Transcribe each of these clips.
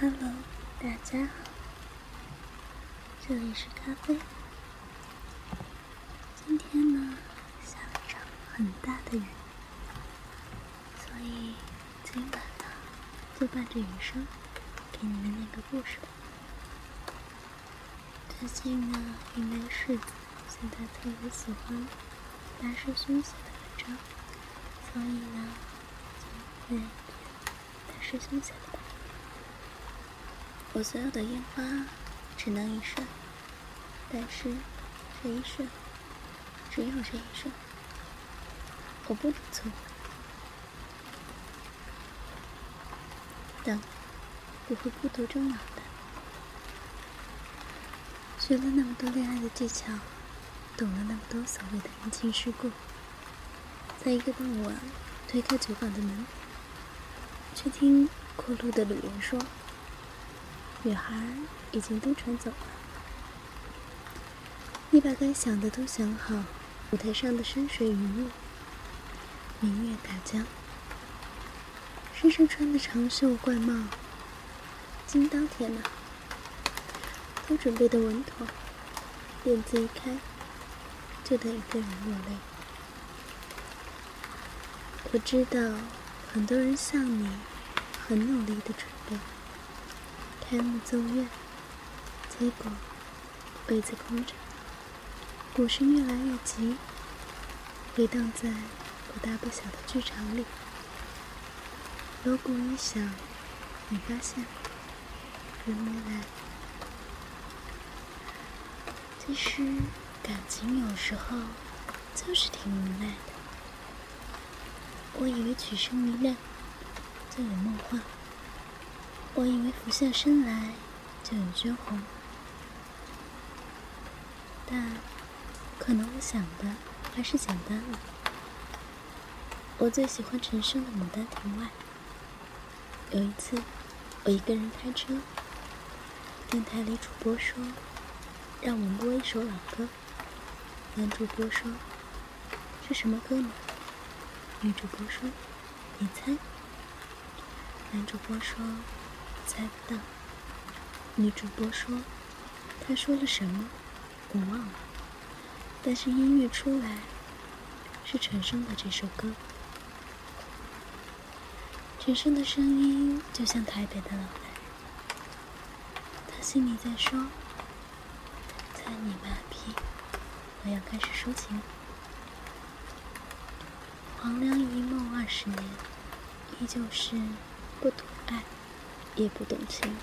Hello，大家好，这里是咖啡。今天呢，下了一场很大的雨，所以今晚呢，就伴着雨声给你们念个故事吧。最近呢，因为世子现在特别喜欢大师兄写的文章，所以呢，就念大师兄写的。我所有的烟花只能一瞬，但是这一瞬只有这一瞬，我不能错过。等不会孤独终老的。学了那么多恋爱的技巧，懂了那么多所谓的人情世故，在一个傍晚推开酒馆的门，却听过路的旅人说。女孩已经登船走了，你把该想的都想好。舞台上的山水云雾，明月大江，身上穿的长袖怪帽，金刀铁马，都准备的稳妥，帘子一开，就得一个人落泪。我知道，很多人像你，很努力的准开幕奏乐，结果位子空着，鼓声越来越急，回荡在不大不小的剧场里。锣鼓一响，你发现人没来。其实感情有时候就是挺无奈的。我以为曲声一亮，就有梦幻。我以为俯下身来就有娟红，但可能我想的还是简单了。我最喜欢陈升的《牡丹亭外》。有一次，我一个人开车，电台里主播说让我播一首老歌。男主播说：“是什么歌呢？”女主播说：“你猜。”男主播说。猜不到，女主播说：“他说了什么？我忘了。但是音乐出来，是陈升的这首歌。陈升的声音就像台北的老男人，他心里在说：‘猜你妈逼，我要开始抒情。’黄粱一梦二十年，依旧是不懂爱。”也不懂情，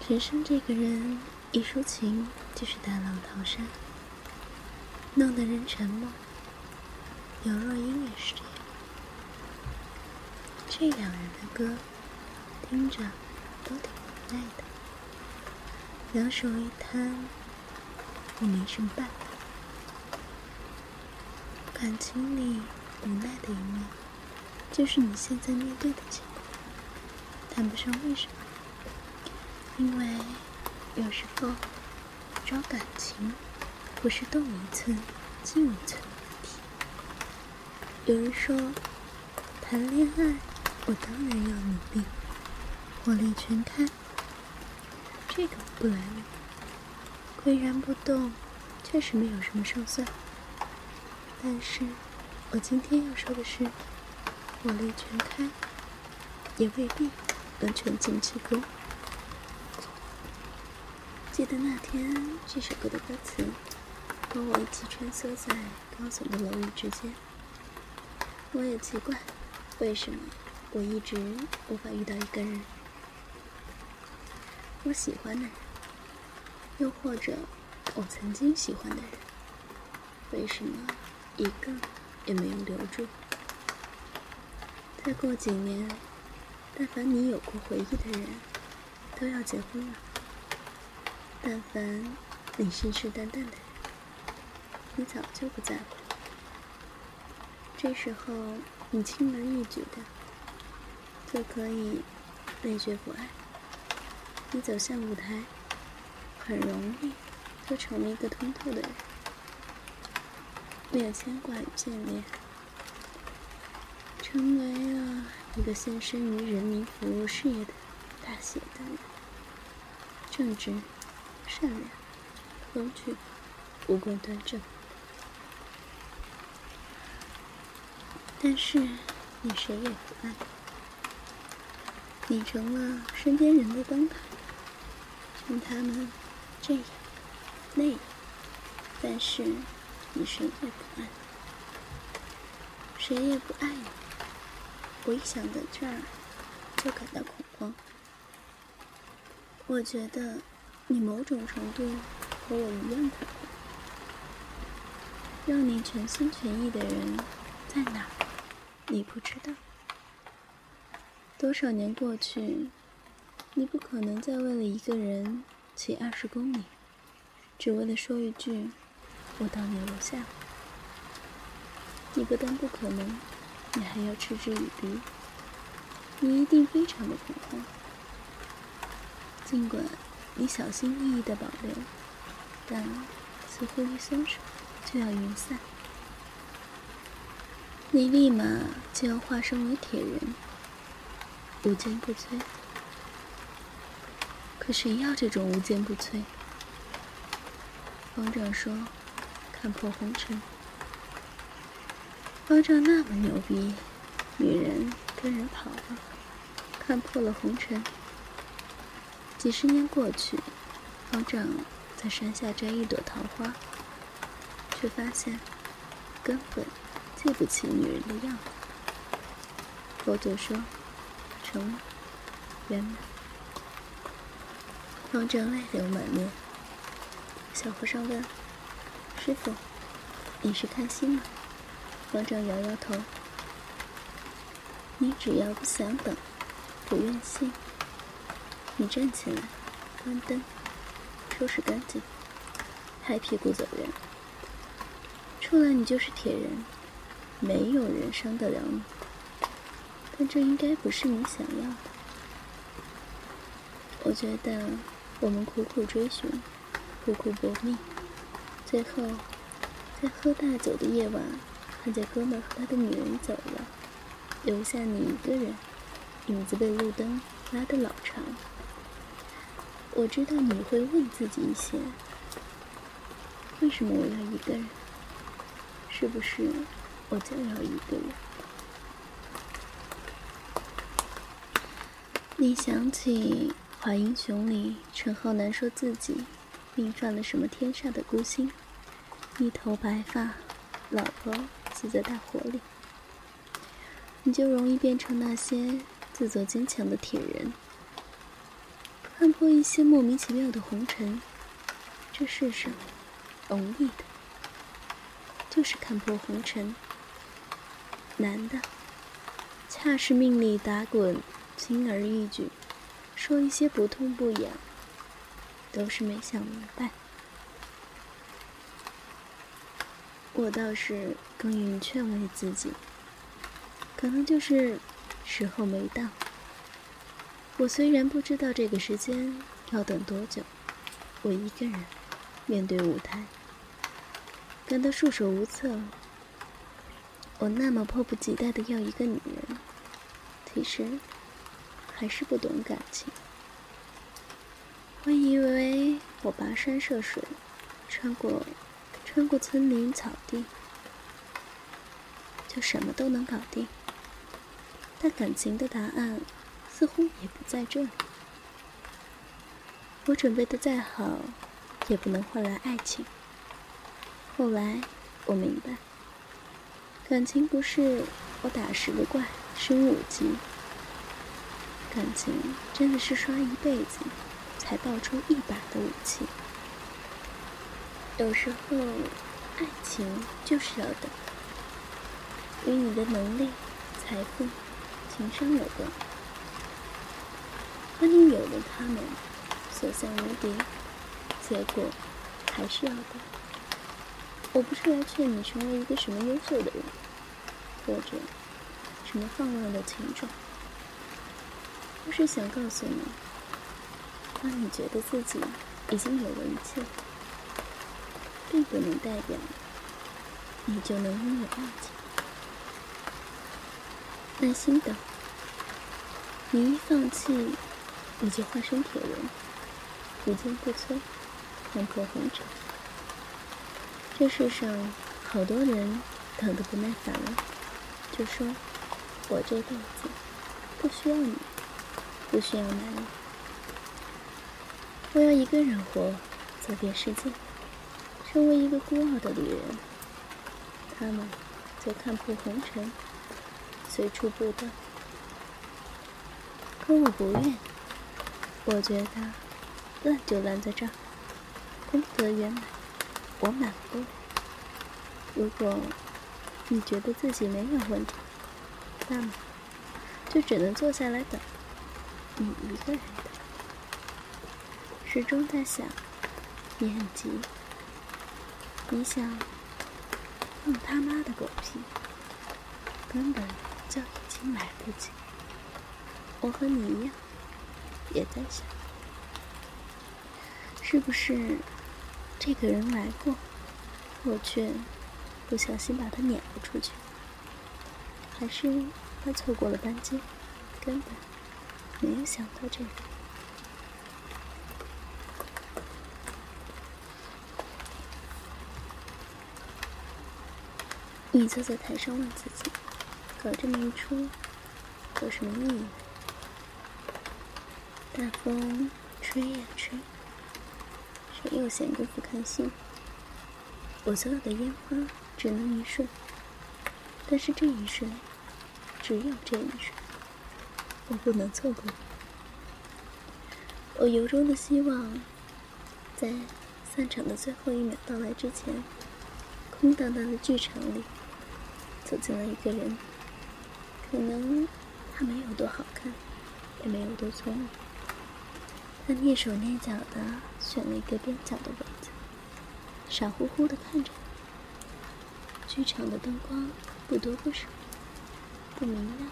陈升这个人一抒情就是大浪淘沙，弄得人沉默。刘若英也是这样，这两人的歌听着都挺无奈的，两手一摊，我没什么办法。感情里无奈的一面，就是你现在面对的情况。谈不上为什么，因为有时候找感情不是动一寸进一寸的问题。有人说，谈恋爱我当然要努力，火力全开，这个不拦你。岿然不动，确实没有什么胜算。但是我今天要说的是，火力全开也未必。能全尽其功。记得那天这首歌的歌词，和我一起穿梭在高耸的楼宇之间。我也奇怪，为什么我一直无法遇到一个人，我喜欢的人，又或者我曾经喜欢的人，为什么一个也没有留住？再过几年。但凡你有过回忆的人，都要结婚了。但凡你信誓旦旦的人，你早就不在乎。这时候，你轻而易举的就可以内绝不爱。你走向舞台，很容易就成了一个通透的人，没有牵挂与眷恋，成为了。一个献身于人民服务事业的大写的人，正直、善良、风趣、五官端正。但是你谁也不爱，你成了身边人的灯塔，劝他们这样那样，但是你谁也不爱，谁也不爱你。我一想到这儿，就感到恐慌。我觉得你某种程度和我一样恐慌。让你全心全意的人在哪？你不知道。多少年过去，你不可能再为了一个人骑二十公里，只为了说一句“我到你楼下”。你不但不可能。你还要嗤之以鼻，你一定非常的恐慌。尽管你小心翼翼的保留，但似乎一松手就要云散。你立马就要化身为铁人，无坚不摧。可谁要这种无坚不摧？方丈说：“看破红尘。”方丈那么牛逼，女人跟人跑了，看破了红尘。几十年过去，方丈在山下摘一朵桃花，却发现根本记不起女人的样子。佛祖说：“成，圆满。”方丈泪流满面。小和尚问：“师傅，你是看心吗？”方丈摇摇头：“你只要不想等，不愿信，你站起来，关灯，收拾干净，拍屁股走人。出来你就是铁人，没有人伤得了你。但这应该不是你想要的。我觉得我们苦苦追寻，苦苦搏命，最后在喝大酒的夜晚。”看见哥们和他的女人走了，留下你一个人，影子被路灯拉得老长。我知道你会问自己一些：为什么我要一个人？是不是我就要一个人？你想起《华英雄》里陈浩南说自己命犯了什么天煞的孤星，一头白发，老婆。死在大火里，你就容易变成那些自作坚强的铁人，看破一些莫名其妙的红尘。这世上，容易的，就是看破红尘；难的，恰是命里打滚，轻而易举，说一些不痛不痒，都是没想明白。我倒是更愿意劝慰自己，可能就是时候没到。我虽然不知道这个时间要等多久，我一个人面对舞台，感到束手无策。我那么迫不及待的要一个女人，其实还是不懂感情。我以为我跋山涉水，穿过。穿过森林草地，就什么都能搞定。但感情的答案似乎也不在这里。我准备的再好，也不能换来爱情。后来我明白，感情不是我打十个怪升五级，感情真的是刷一辈子才爆出一把的武器。有时候，爱情就是要等，与你的能力、财富、情商有关。当你有了他们，所向无敌，结果还是要等。我不是来劝你成为一个什么优秀的人，或者什么放浪的情种，我是想告诉你，当你觉得自己已经有了一切。并不能代表你就能拥有爱情。耐心等，你一放弃，你就化身铁人，不坚不摧，看破红尘。这世上好多人等得不耐烦了，就说：“我这辈子不需要你，不需要男人，我要一个人活，走遍世界，成为一个孤傲的女人。”他们就看破红尘，随处布道。可我不愿，我觉得烂就烂在这儿，功德圆满，我满不。如果你觉得自己没有问题，那么就只能坐下来等，你一个人等。始终在想，你很急，你想放他妈的狗屁，根本就已经来不及。我和你一样，也在想，是不是这个人来过，我却不小心把他撵了出去，还是他错过了班机，根本没有想到这个。你坐在台上问自己，搞这么一出，有什么意义？大风吹呀吹，谁又闲工夫看戏？我所有的烟花只能一瞬，但是这一瞬，只有这一瞬，我不能错过。我由衷的希望，在散场的最后一秒到来之前，空荡荡的剧场里，走进了一个人。可能他没有多好看，也没有多聪明。他蹑手蹑脚的选了一个边角的位子，傻乎乎的看着剧场的灯光不多不少，不明亮，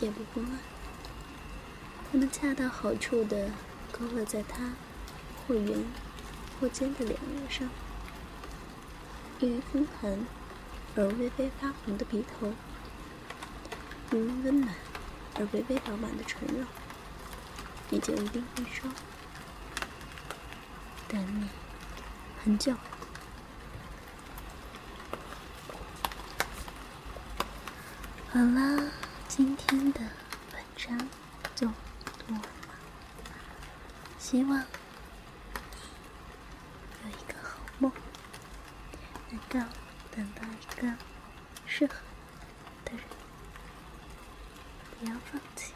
也不昏暗。它们恰到好处的勾勒在他或圆或尖的脸额上，因为风寒而微微发红的鼻头。如温暖。而微微饱满的唇肉。你就一定会说。等你很久。好了今天的文章就读完了。希望你有一个好梦。能够等到一个适合的人。不要放弃。